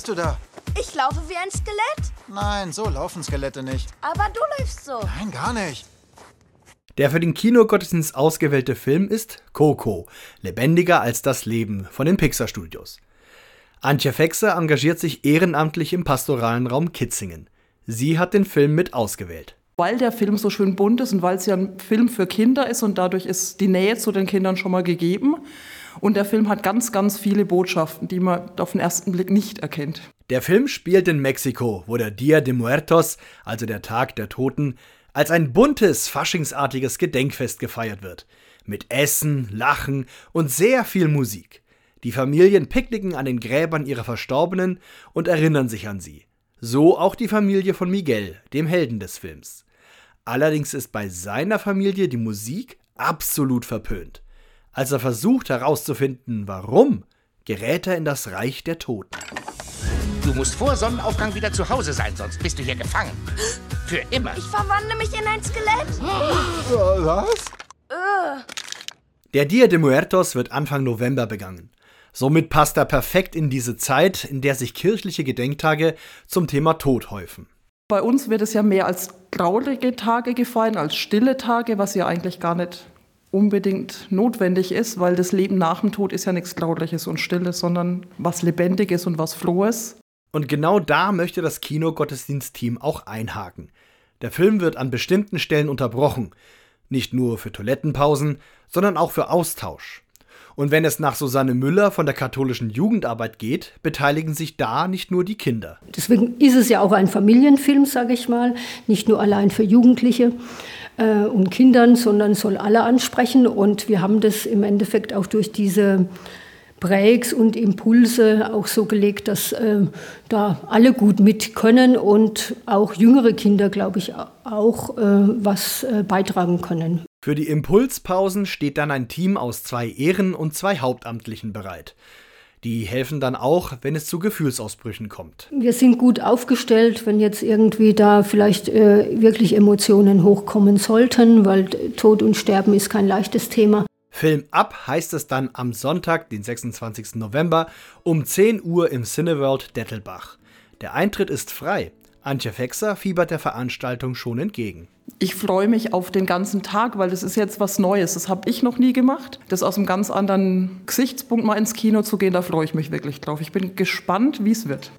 machst du da? Ich laufe wie ein Skelett. Nein, so laufen Skelette nicht. Aber du läufst so. Nein, gar nicht. Der für den Kinogottesdienst ausgewählte Film ist Coco, lebendiger als das Leben von den Pixar Studios. Antje Fexer engagiert sich ehrenamtlich im pastoralen Raum Kitzingen. Sie hat den Film mit ausgewählt. Weil der Film so schön bunt ist und weil es ja ein Film für Kinder ist und dadurch ist die Nähe zu den Kindern schon mal gegeben. Und der Film hat ganz, ganz viele Botschaften, die man auf den ersten Blick nicht erkennt. Der Film spielt in Mexiko, wo der Dia de Muertos, also der Tag der Toten, als ein buntes, faschingsartiges Gedenkfest gefeiert wird. Mit Essen, Lachen und sehr viel Musik. Die Familien picknicken an den Gräbern ihrer Verstorbenen und erinnern sich an sie. So auch die Familie von Miguel, dem Helden des Films. Allerdings ist bei seiner Familie die Musik absolut verpönt. Als er versucht herauszufinden, warum, gerät er in das Reich der Toten. Du musst vor Sonnenaufgang wieder zu Hause sein, sonst bist du hier gefangen. Für immer. Ich verwandle mich in ein Skelett. Was? Der Dia de Muertos wird Anfang November begangen. Somit passt er perfekt in diese Zeit, in der sich kirchliche Gedenktage zum Thema Tod häufen. Bei uns wird es ja mehr als traurige Tage gefallen, als stille Tage, was ja eigentlich gar nicht unbedingt notwendig ist, weil das Leben nach dem Tod ist ja nichts Trauriges und Stilles, sondern was Lebendiges und was Frohes. Und genau da möchte das Kino-Gottesdienst-Team auch einhaken. Der Film wird an bestimmten Stellen unterbrochen. Nicht nur für Toilettenpausen, sondern auch für Austausch. Und wenn es nach Susanne Müller von der katholischen Jugendarbeit geht, beteiligen sich da nicht nur die Kinder. Deswegen ist es ja auch ein Familienfilm, sage ich mal, nicht nur allein für Jugendliche äh, und Kindern, sondern soll alle ansprechen. Und wir haben das im Endeffekt auch durch diese Breaks und Impulse auch so gelegt, dass äh, da alle gut mit können und auch jüngere Kinder, glaube ich, auch äh, was äh, beitragen können. Für die Impulspausen steht dann ein Team aus zwei Ehren- und zwei Hauptamtlichen bereit. Die helfen dann auch, wenn es zu Gefühlsausbrüchen kommt. Wir sind gut aufgestellt, wenn jetzt irgendwie da vielleicht äh, wirklich Emotionen hochkommen sollten, weil Tod und Sterben ist kein leichtes Thema. Film ab heißt es dann am Sonntag, den 26. November um 10 Uhr im Cineworld Dettelbach. Der Eintritt ist frei. Antje Fexer fiebert der Veranstaltung schon entgegen. Ich freue mich auf den ganzen Tag, weil das ist jetzt was Neues. Das habe ich noch nie gemacht. Das aus einem ganz anderen Gesichtspunkt mal ins Kino zu gehen, da freue ich mich wirklich drauf. Ich bin gespannt, wie es wird.